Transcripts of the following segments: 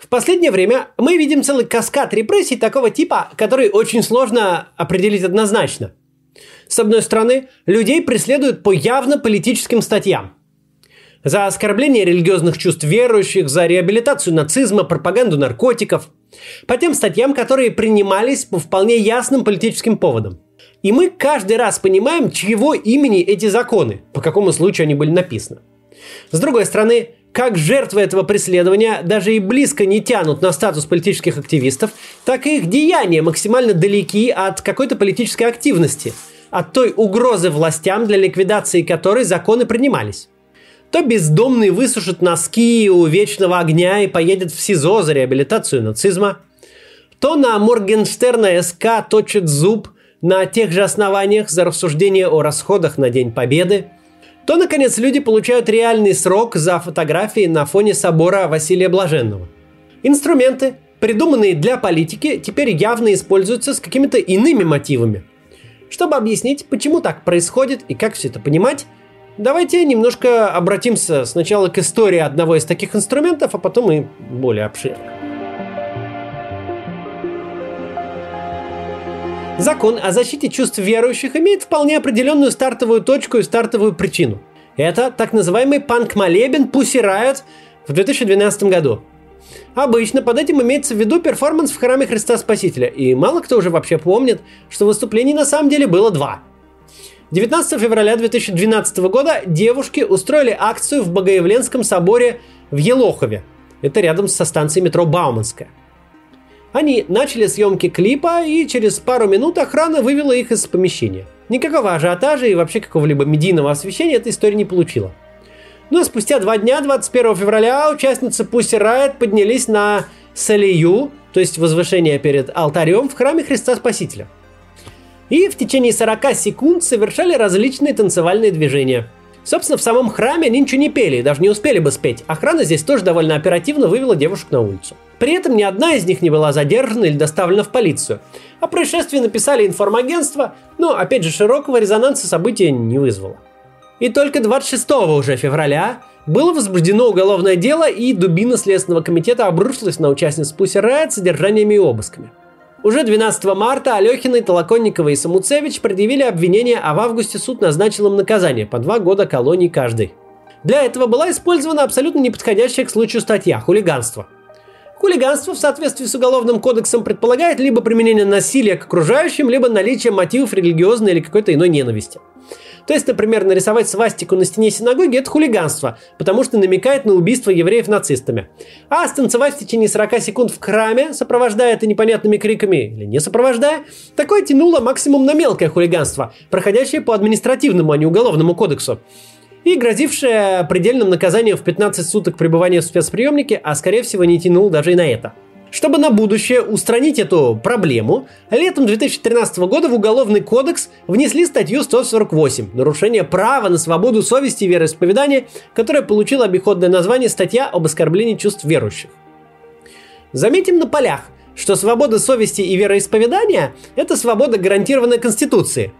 В последнее время мы видим целый каскад репрессий такого типа, который очень сложно определить однозначно. С одной стороны, людей преследуют по явно политическим статьям. За оскорбление религиозных чувств верующих, за реабилитацию нацизма, пропаганду наркотиков. По тем статьям, которые принимались по вполне ясным политическим поводам. И мы каждый раз понимаем, чьего имени эти законы, по какому случаю они были написаны. С другой стороны, как жертвы этого преследования даже и близко не тянут на статус политических активистов, так и их деяния максимально далеки от какой-то политической активности, от той угрозы властям, для ликвидации которой законы принимались. То бездомный высушит носки у вечного огня и поедет в СИЗО за реабилитацию нацизма, то на Моргенштерна СК точит зуб на тех же основаниях за рассуждение о расходах на День Победы – то, наконец, люди получают реальный срок за фотографии на фоне собора Василия Блаженного. Инструменты, придуманные для политики, теперь явно используются с какими-то иными мотивами. Чтобы объяснить, почему так происходит и как все это понимать, давайте немножко обратимся сначала к истории одного из таких инструментов, а потом и более обширно. Закон о защите чувств верующих имеет вполне определенную стартовую точку и стартовую причину. Это так называемый панк-молебен Pussy Riot в 2012 году. Обычно под этим имеется в виду перформанс в храме Христа Спасителя, и мало кто уже вообще помнит, что выступлений на самом деле было два. 19 февраля 2012 года девушки устроили акцию в Богоявленском соборе в Елохове. Это рядом со станцией метро Бауманская. Они начали съемки клипа, и через пару минут охрана вывела их из помещения. Никакого ажиотажа и вообще какого-либо медийного освещения эта история не получила. А спустя два дня, 21 февраля, участницы Pussy Riot поднялись на Салию, то есть возвышение перед алтарем в храме Христа Спасителя. И в течение 40 секунд совершали различные танцевальные движения – Собственно, в самом храме они ничего не пели, даже не успели бы спеть. Охрана здесь тоже довольно оперативно вывела девушек на улицу. При этом ни одна из них не была задержана или доставлена в полицию. О происшествии написали информагентство, но, опять же, широкого резонанса события не вызвало. И только 26 уже февраля было возбуждено уголовное дело, и дубина Следственного комитета обрушилась на участниц Пусси Райт содержаниями и обысками. Уже 12 марта Алехиной, Толоконниковой и Самуцевич предъявили обвинение, а в августе суд назначил им наказание по два года колонии каждый. Для этого была использована абсолютно неподходящая к случаю статья – хулиганство. Хулиганство в соответствии с Уголовным кодексом предполагает либо применение насилия к окружающим, либо наличие мотивов религиозной или какой-то иной ненависти. То есть, например, нарисовать свастику на стене синагоги – это хулиганство, потому что намекает на убийство евреев нацистами. А станцевать в течение 40 секунд в храме, сопровождая это непонятными криками или не сопровождая, такое тянуло максимум на мелкое хулиганство, проходящее по административному, а не уголовному кодексу и грозившее предельным наказанием в 15 суток пребывания в спецприемнике, а скорее всего не тянул даже и на это – чтобы на будущее устранить эту проблему, летом 2013 года в Уголовный кодекс внесли статью 148 «Нарушение права на свободу совести и вероисповедания», которая получила обиходное название «Статья об оскорблении чувств верующих». Заметим на полях, что свобода совести и вероисповедания – это свобода, гарантированная Конституцией –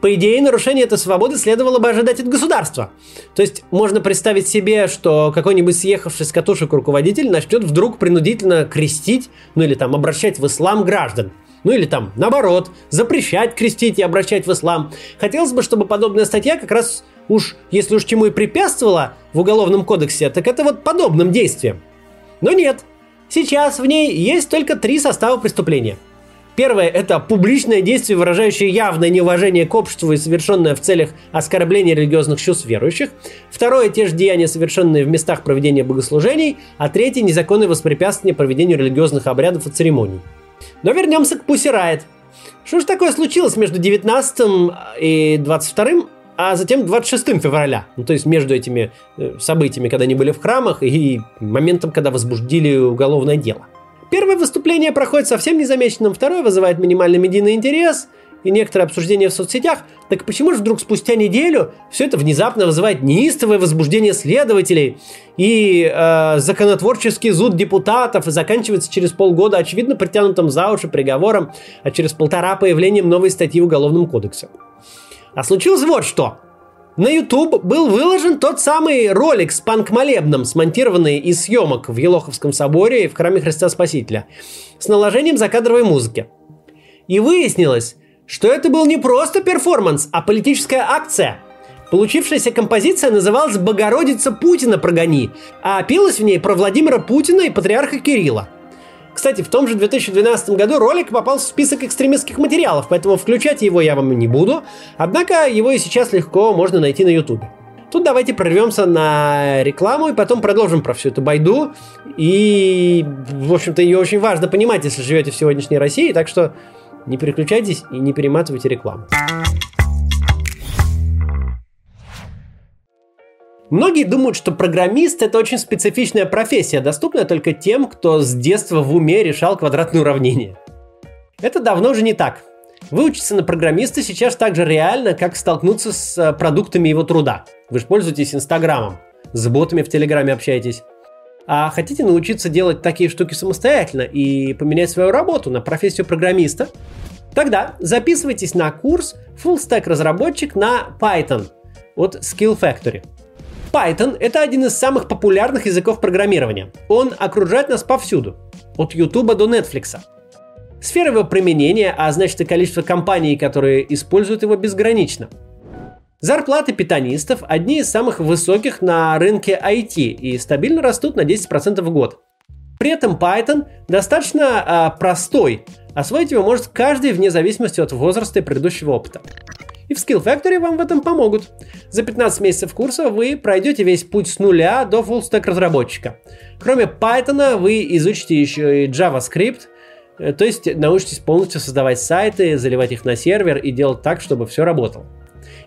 по идее, нарушение этой свободы следовало бы ожидать от государства. То есть можно представить себе, что какой-нибудь съехавший с катушек руководитель начнет вдруг принудительно крестить, ну или там обращать в ислам граждан. Ну или там, наоборот, запрещать крестить и обращать в ислам. Хотелось бы, чтобы подобная статья как раз уж, если уж чему и препятствовала в Уголовном кодексе, так это вот подобным действиям. Но нет. Сейчас в ней есть только три состава преступления – Первое – это публичное действие, выражающее явное неуважение к обществу и совершенное в целях оскорбления религиозных чувств верующих. Второе – те же деяния, совершенные в местах проведения богослужений. А третье – незаконное воспрепятствование проведению религиозных обрядов и церемоний. Но вернемся к Riot. Что же такое случилось между 19 и 22 а затем 26 февраля, ну, то есть между этими э, событиями, когда они были в храмах, и моментом, когда возбуждили уголовное дело – Первое выступление проходит совсем незамеченным, второе вызывает минимальный медийный интерес и некоторое обсуждение в соцсетях. Так почему же вдруг спустя неделю все это внезапно вызывает неистовое возбуждение следователей и э, законотворческий зуд депутатов и заканчивается через полгода очевидно притянутым за уши приговором, а через полтора появлением новой статьи в Уголовном кодексе? А случилось вот что. На YouTube был выложен тот самый ролик с панк-молебном, смонтированный из съемок в Елоховском соборе и в храме Христа Спасителя, с наложением закадровой музыки. И выяснилось, что это был не просто перформанс, а политическая акция. Получившаяся композиция называлась «Богородица Путина прогони», а пелась в ней про Владимира Путина и патриарха Кирилла – кстати, в том же 2012 году ролик попал в список экстремистских материалов, поэтому включать его я вам не буду. Однако его и сейчас легко можно найти на YouTube. Тут давайте прорвемся на рекламу и потом продолжим про всю эту байду. И, в общем-то, ее очень важно понимать, если живете в сегодняшней России, так что не переключайтесь и не перематывайте рекламу. Многие думают, что программист это очень специфичная профессия, доступная только тем, кто с детства в уме решал квадратные уравнения. Это давно уже не так. Выучиться на программиста сейчас так же реально, как столкнуться с э, продуктами его труда. Вы же пользуетесь Инстаграмом, с ботами в Телеграме общаетесь. А хотите научиться делать такие штуки самостоятельно и поменять свою работу на профессию программиста? Тогда записывайтесь на курс Full Stack разработчик на Python от Skill Factory. Python — это один из самых популярных языков программирования. Он окружает нас повсюду, от YouTube до Netflix. Сфера его применения, а значит и количество компаний, которые используют его, безгранично. Зарплаты питанистов одни из самых высоких на рынке IT и стабильно растут на 10% в год. При этом Python достаточно а, простой. Освоить его может каждый вне зависимости от возраста и предыдущего опыта. И в Skill Factory вам в этом помогут. За 15 месяцев курса вы пройдете весь путь с нуля до stack разработчика. Кроме Python вы изучите еще и JavaScript, э, то есть научитесь полностью создавать сайты, заливать их на сервер и делать так, чтобы все работало.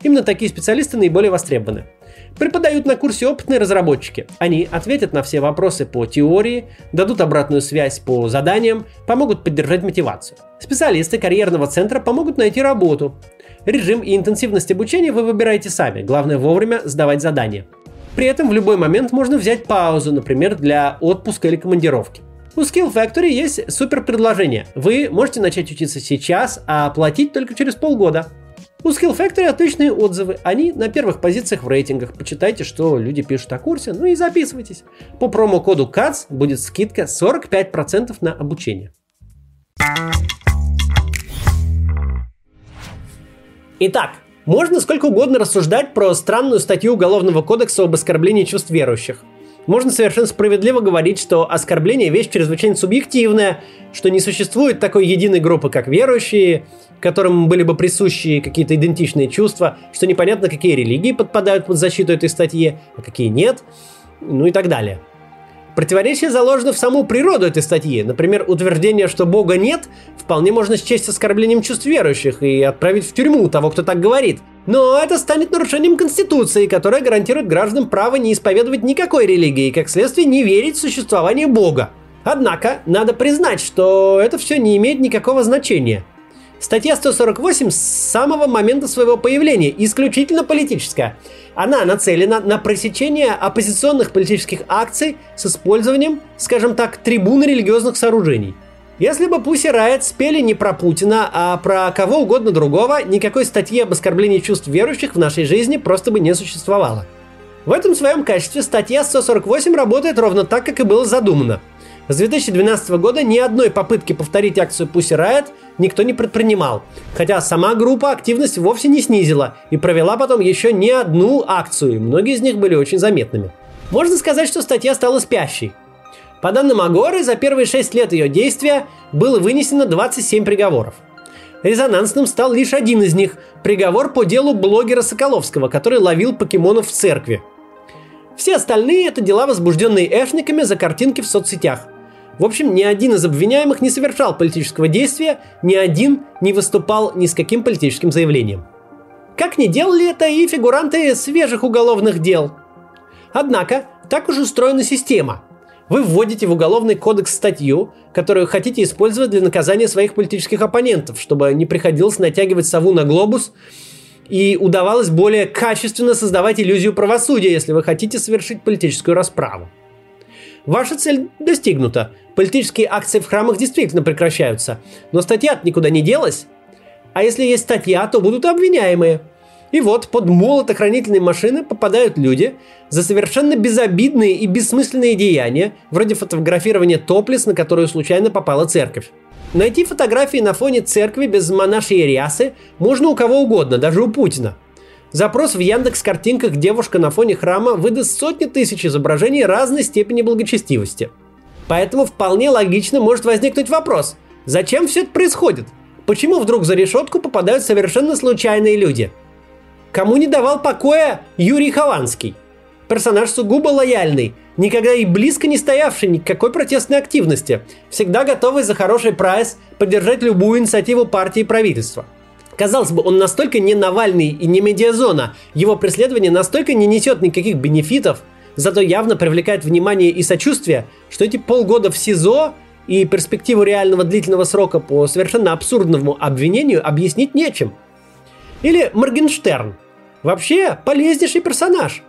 Именно такие специалисты наиболее востребованы. Преподают на курсе опытные разработчики. Они ответят на все вопросы по теории, дадут обратную связь по заданиям, помогут поддержать мотивацию. Специалисты карьерного центра помогут найти работу. Режим и интенсивность обучения вы выбираете сами, главное вовремя сдавать задания. При этом в любой момент можно взять паузу, например, для отпуска или командировки. У Skill Factory есть супер предложение. Вы можете начать учиться сейчас, а платить только через полгода. У Skill Factory отличные отзывы. Они на первых позициях в рейтингах. Почитайте, что люди пишут о курсе, ну и записывайтесь. По промокоду CATS будет скидка 45% на обучение. Итак, можно сколько угодно рассуждать про странную статью Уголовного кодекса об оскорблении чувств верующих. Можно совершенно справедливо говорить, что оскорбление – вещь чрезвычайно субъективная, что не существует такой единой группы, как верующие, которым были бы присущи какие-то идентичные чувства, что непонятно, какие религии подпадают под защиту этой статьи, а какие нет, ну и так далее – Противоречие заложено в саму природу этой статьи. Например, утверждение, что Бога нет, вполне можно счесть оскорблением чувств верующих и отправить в тюрьму того, кто так говорит. Но это станет нарушением Конституции, которая гарантирует гражданам право не исповедовать никакой религии и, как следствие, не верить в существование Бога. Однако, надо признать, что это все не имеет никакого значения. Статья 148 с самого момента своего появления исключительно политическая. Она нацелена на пресечение оппозиционных политических акций с использованием, скажем так, трибуны религиозных сооружений. Если бы Пусси Райт спели не про Путина, а про кого угодно другого, никакой статьи об оскорблении чувств верующих в нашей жизни просто бы не существовало. В этом своем качестве статья 148 работает ровно так, как и было задумано – с 2012 года ни одной попытки повторить акцию Pussy Riot никто не предпринимал, хотя сама группа активность вовсе не снизила и провела потом еще не одну акцию, многие из них были очень заметными. Можно сказать, что статья стала спящей. По данным Агоры, за первые 6 лет ее действия было вынесено 27 приговоров. Резонансным стал лишь один из них – приговор по делу блогера Соколовского, который ловил покемонов в церкви. Все остальные – это дела, возбужденные эшниками за картинки в соцсетях. В общем, ни один из обвиняемых не совершал политического действия, ни один не выступал ни с каким политическим заявлением. Как не делали это и фигуранты свежих уголовных дел. Однако, так уж устроена система. Вы вводите в уголовный кодекс статью, которую хотите использовать для наказания своих политических оппонентов, чтобы не приходилось натягивать сову на глобус и удавалось более качественно создавать иллюзию правосудия, если вы хотите совершить политическую расправу. Ваша цель достигнута. Политические акции в храмах действительно прекращаются. Но статья никуда не делась. А если есть статья, то будут обвиняемые. И вот под молотохранительные машины попадают люди за совершенно безобидные и бессмысленные деяния, вроде фотографирования топлес, на которую случайно попала церковь. Найти фотографии на фоне церкви без монашьей рясы можно у кого угодно, даже у Путина. Запрос в Яндекс картинках «Девушка на фоне храма» выдаст сотни тысяч изображений разной степени благочестивости. Поэтому вполне логично может возникнуть вопрос, зачем все это происходит? Почему вдруг за решетку попадают совершенно случайные люди – Кому не давал покоя Юрий Хованский? Персонаж сугубо лояльный, никогда и близко не стоявший ни к какой протестной активности, всегда готовый за хороший прайс поддержать любую инициативу партии и правительства. Казалось бы, он настолько не Навальный и не медиазона, его преследование настолько не несет никаких бенефитов, зато явно привлекает внимание и сочувствие, что эти полгода в СИЗО и перспективу реального длительного срока по совершенно абсурдному обвинению объяснить нечем. Или Моргенштерн, Вообще, полезнейший персонаж.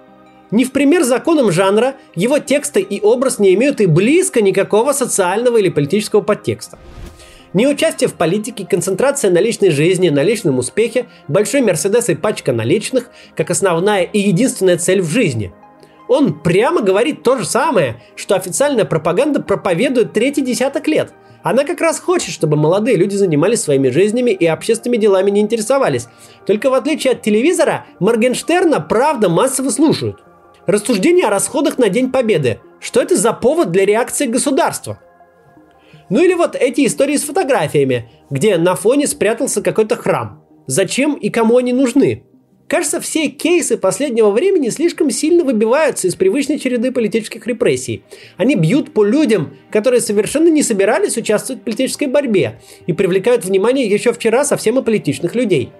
Не в пример законам жанра, его тексты и образ не имеют и близко никакого социального или политического подтекста. Не участие в политике, концентрация на личной жизни, на личном успехе, большой Мерседес и пачка наличных, как основная и единственная цель в жизни. Он прямо говорит то же самое, что официальная пропаганда проповедует третий десяток лет – она как раз хочет, чтобы молодые люди занимались своими жизнями и общественными делами не интересовались. Только в отличие от телевизора, Моргенштерна правда массово слушают. Рассуждение о расходах на День Победы. Что это за повод для реакции государства? Ну или вот эти истории с фотографиями, где на фоне спрятался какой-то храм. Зачем и кому они нужны? Кажется, все кейсы последнего времени слишком сильно выбиваются из привычной череды политических репрессий. Они бьют по людям, которые совершенно не собирались участвовать в политической борьбе и привлекают внимание еще вчера совсем аполитичных людей.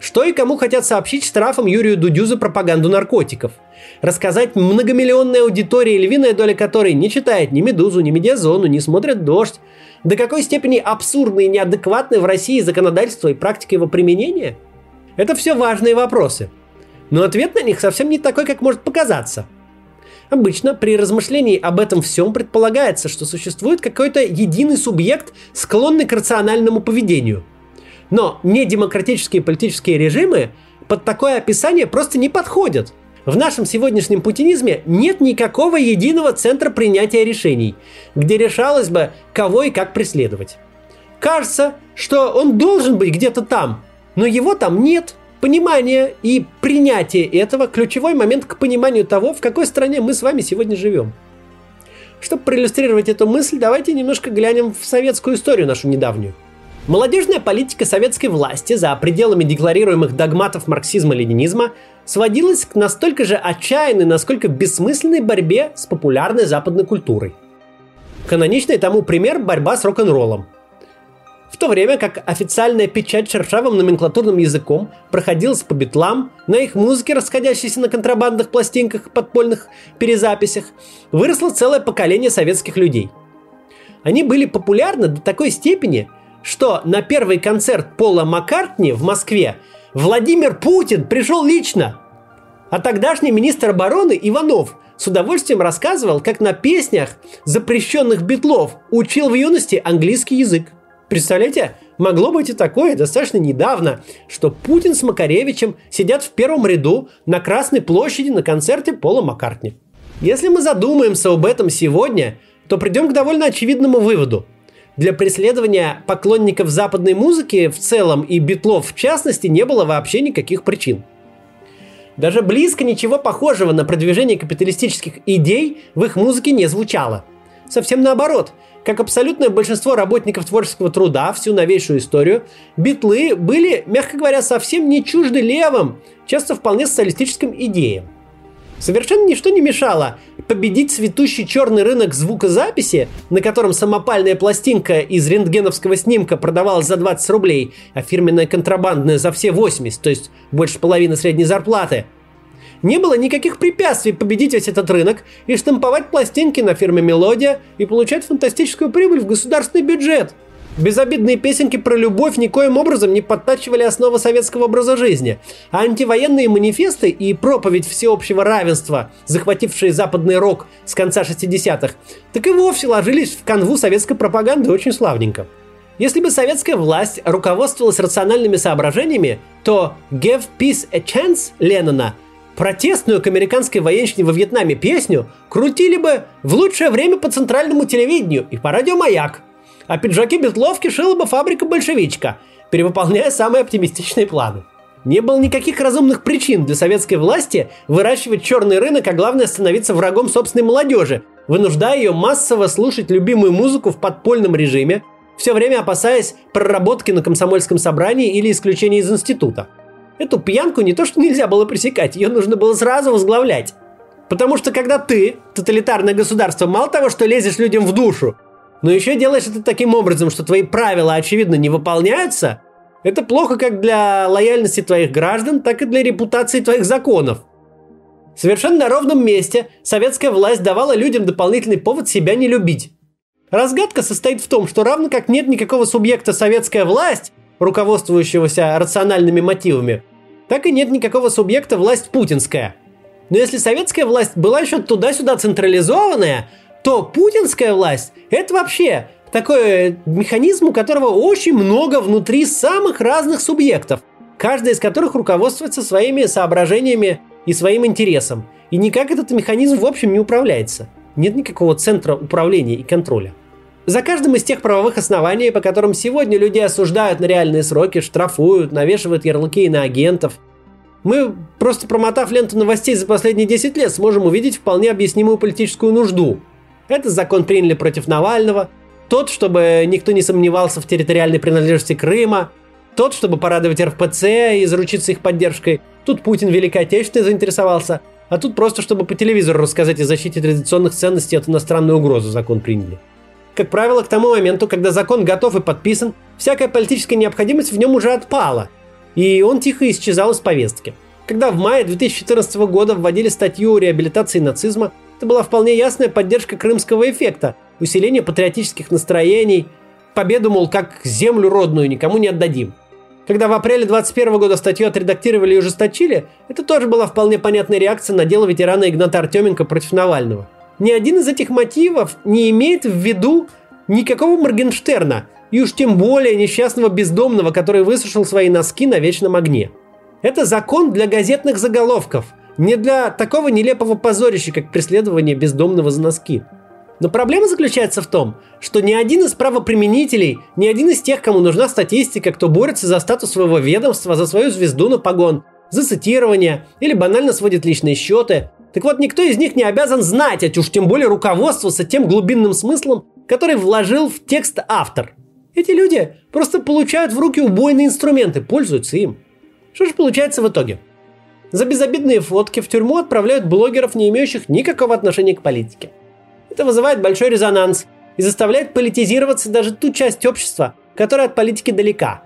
Что и кому хотят сообщить штрафом Юрию Дудю за пропаганду наркотиков? Рассказать многомиллионной аудитории, львиная доля которой не читает ни «Медузу», ни «Медиазону», не смотрит «Дождь», до какой степени абсурдны и неадекватны в России законодательство и практика его применения – это все важные вопросы. Но ответ на них совсем не такой, как может показаться. Обычно при размышлении об этом всем предполагается, что существует какой-то единый субъект, склонный к рациональному поведению. Но недемократические политические режимы под такое описание просто не подходят. В нашем сегодняшнем путинизме нет никакого единого центра принятия решений, где решалось бы, кого и как преследовать. Кажется, что он должен быть где-то там, но его там нет. Понимание и принятие этого – ключевой момент к пониманию того, в какой стране мы с вами сегодня живем. Чтобы проиллюстрировать эту мысль, давайте немножко глянем в советскую историю нашу недавнюю. Молодежная политика советской власти за пределами декларируемых догматов марксизма-ленинизма сводилась к настолько же отчаянной, насколько бессмысленной борьбе с популярной западной культурой. Каноничный тому пример – борьба с рок-н-роллом – в то время как официальная печать шершавым номенклатурным языком проходилась по битлам, на их музыке, расходящейся на контрабандных пластинках, подпольных перезаписях, выросло целое поколение советских людей. Они были популярны до такой степени, что на первый концерт Пола Маккартни в Москве Владимир Путин пришел лично. А тогдашний министр обороны Иванов с удовольствием рассказывал, как на песнях запрещенных битлов учил в юности английский язык. Представляете, могло быть и такое достаточно недавно, что Путин с Макаревичем сидят в первом ряду на Красной площади на концерте Пола Маккартни. Если мы задумаемся об этом сегодня, то придем к довольно очевидному выводу. Для преследования поклонников западной музыки в целом и битлов в частности не было вообще никаких причин. Даже близко ничего похожего на продвижение капиталистических идей в их музыке не звучало. Совсем наоборот – как абсолютное большинство работников творческого труда всю новейшую историю, битлы были, мягко говоря, совсем не чужды левым, часто вполне социалистическим идеям. Совершенно ничто не мешало победить цветущий черный рынок звукозаписи, на котором самопальная пластинка из рентгеновского снимка продавалась за 20 рублей, а фирменная контрабандная за все 80, то есть больше половины средней зарплаты – не было никаких препятствий победить весь этот рынок и штамповать пластинки на фирме «Мелодия» и получать фантастическую прибыль в государственный бюджет. Безобидные песенки про любовь никоим образом не подтачивали основы советского образа жизни, а антивоенные манифесты и проповедь всеобщего равенства, захватившие западный рок с конца 60-х, так и вовсе ложились в канву советской пропаганды очень славненько. Если бы советская власть руководствовалась рациональными соображениями, то «Give Peace a Chance» Леннона протестную к американской военщине во Вьетнаме песню крутили бы в лучшее время по центральному телевидению и по радио «Маяк», а пиджаки Бетловки шила бы фабрика «Большевичка», перевыполняя самые оптимистичные планы. Не было никаких разумных причин для советской власти выращивать черный рынок, а главное становиться врагом собственной молодежи, вынуждая ее массово слушать любимую музыку в подпольном режиме, все время опасаясь проработки на комсомольском собрании или исключения из института. Эту пьянку не то что нельзя было пресекать, ее нужно было сразу возглавлять. Потому что когда ты, тоталитарное государство, мало того, что лезешь людям в душу, но еще делаешь это таким образом, что твои правила, очевидно, не выполняются, это плохо как для лояльности твоих граждан, так и для репутации твоих законов. Совершенно на ровном месте советская власть давала людям дополнительный повод себя не любить. Разгадка состоит в том, что равно как нет никакого субъекта советская власть, руководствующегося рациональными мотивами, так и нет никакого субъекта власть путинская. Но если советская власть была еще туда-сюда централизованная, то путинская власть – это вообще такой механизм, у которого очень много внутри самых разных субъектов, каждый из которых руководствуется своими соображениями и своим интересом. И никак этот механизм в общем не управляется. Нет никакого центра управления и контроля. За каждым из тех правовых оснований, по которым сегодня людей осуждают на реальные сроки, штрафуют, навешивают ярлыки на агентов, мы, просто промотав ленту новостей за последние 10 лет, сможем увидеть вполне объяснимую политическую нужду. Этот закон приняли против Навального, тот, чтобы никто не сомневался в территориальной принадлежности Крыма, тот, чтобы порадовать РПЦ и заручиться их поддержкой. Тут Путин Великой заинтересовался, а тут просто, чтобы по телевизору рассказать о защите традиционных ценностей от иностранной угрозы закон приняли. Как правило, к тому моменту, когда закон готов и подписан, всякая политическая необходимость в нем уже отпала, и он тихо исчезал из повестки. Когда в мае 2014 года вводили статью о реабилитации нацизма, это была вполне ясная поддержка крымского эффекта, усиление патриотических настроений, победу, мол, как землю родную никому не отдадим. Когда в апреле 2021 года статью отредактировали и ужесточили, это тоже была вполне понятная реакция на дело ветерана Игната Артеменко против Навального – ни один из этих мотивов не имеет в виду никакого Моргенштерна, и уж тем более несчастного бездомного, который высушил свои носки на вечном огне. Это закон для газетных заголовков, не для такого нелепого позорища, как преследование бездомного за носки. Но проблема заключается в том, что ни один из правоприменителей, ни один из тех, кому нужна статистика, кто борется за статус своего ведомства, за свою звезду на погон, за цитирование или банально сводит личные счеты, так вот, никто из них не обязан знать, а уж тем более руководствоваться тем глубинным смыслом, который вложил в текст автор. Эти люди просто получают в руки убойные инструменты, пользуются им. Что же получается в итоге? За безобидные фотки в тюрьму отправляют блогеров, не имеющих никакого отношения к политике. Это вызывает большой резонанс и заставляет политизироваться даже ту часть общества, которая от политики далека.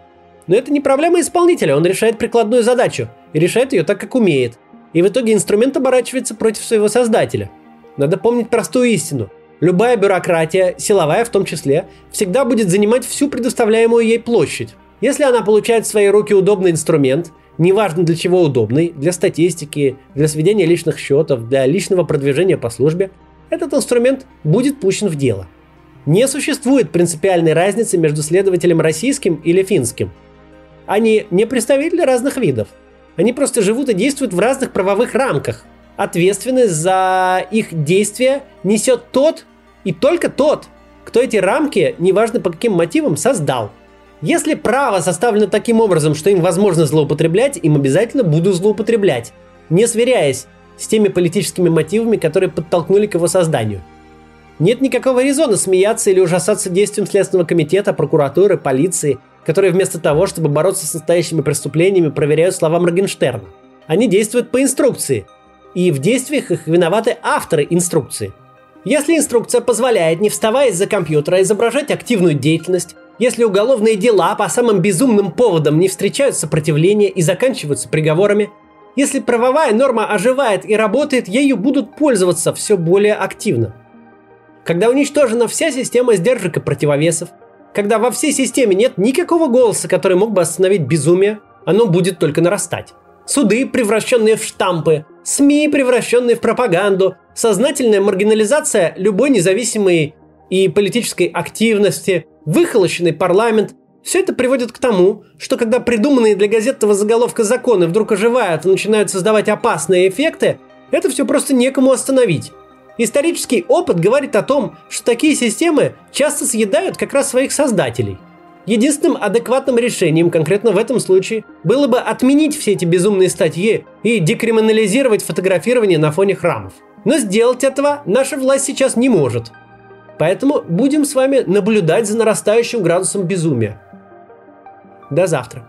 Но это не проблема исполнителя, он решает прикладную задачу и решает ее так, как умеет – и в итоге инструмент оборачивается против своего создателя. Надо помнить простую истину. Любая бюрократия, силовая в том числе, всегда будет занимать всю предоставляемую ей площадь. Если она получает в свои руки удобный инструмент, неважно для чего удобный, для статистики, для сведения личных счетов, для личного продвижения по службе, этот инструмент будет пущен в дело. Не существует принципиальной разницы между следователем российским или финским. Они не представители разных видов – они просто живут и действуют в разных правовых рамках. Ответственность за их действия несет тот и только тот, кто эти рамки, неважно по каким мотивам, создал. Если право составлено таким образом, что им возможно злоупотреблять, им обязательно будут злоупотреблять, не сверяясь с теми политическими мотивами, которые подтолкнули к его созданию. Нет никакого резона смеяться или ужасаться действием Следственного комитета, прокуратуры, полиции – которые вместо того, чтобы бороться с настоящими преступлениями, проверяют слова Моргенштерна. Они действуют по инструкции, и в действиях их виноваты авторы инструкции. Если инструкция позволяет, не вставая из-за компьютера, изображать активную деятельность, если уголовные дела по самым безумным поводам не встречают сопротивления и заканчиваются приговорами, если правовая норма оживает и работает, ею будут пользоваться все более активно. Когда уничтожена вся система сдержек и противовесов, когда во всей системе нет никакого голоса, который мог бы остановить безумие, оно будет только нарастать. Суды, превращенные в штампы, СМИ, превращенные в пропаганду, сознательная маргинализация любой независимой и политической активности, выхолощенный парламент. Все это приводит к тому, что когда придуманные для газетного заголовка законы вдруг оживают и начинают создавать опасные эффекты, это все просто некому остановить. Исторический опыт говорит о том, что такие системы часто съедают как раз своих создателей. Единственным адекватным решением конкретно в этом случае было бы отменить все эти безумные статьи и декриминализировать фотографирование на фоне храмов. Но сделать этого наша власть сейчас не может. Поэтому будем с вами наблюдать за нарастающим градусом безумия. До завтра.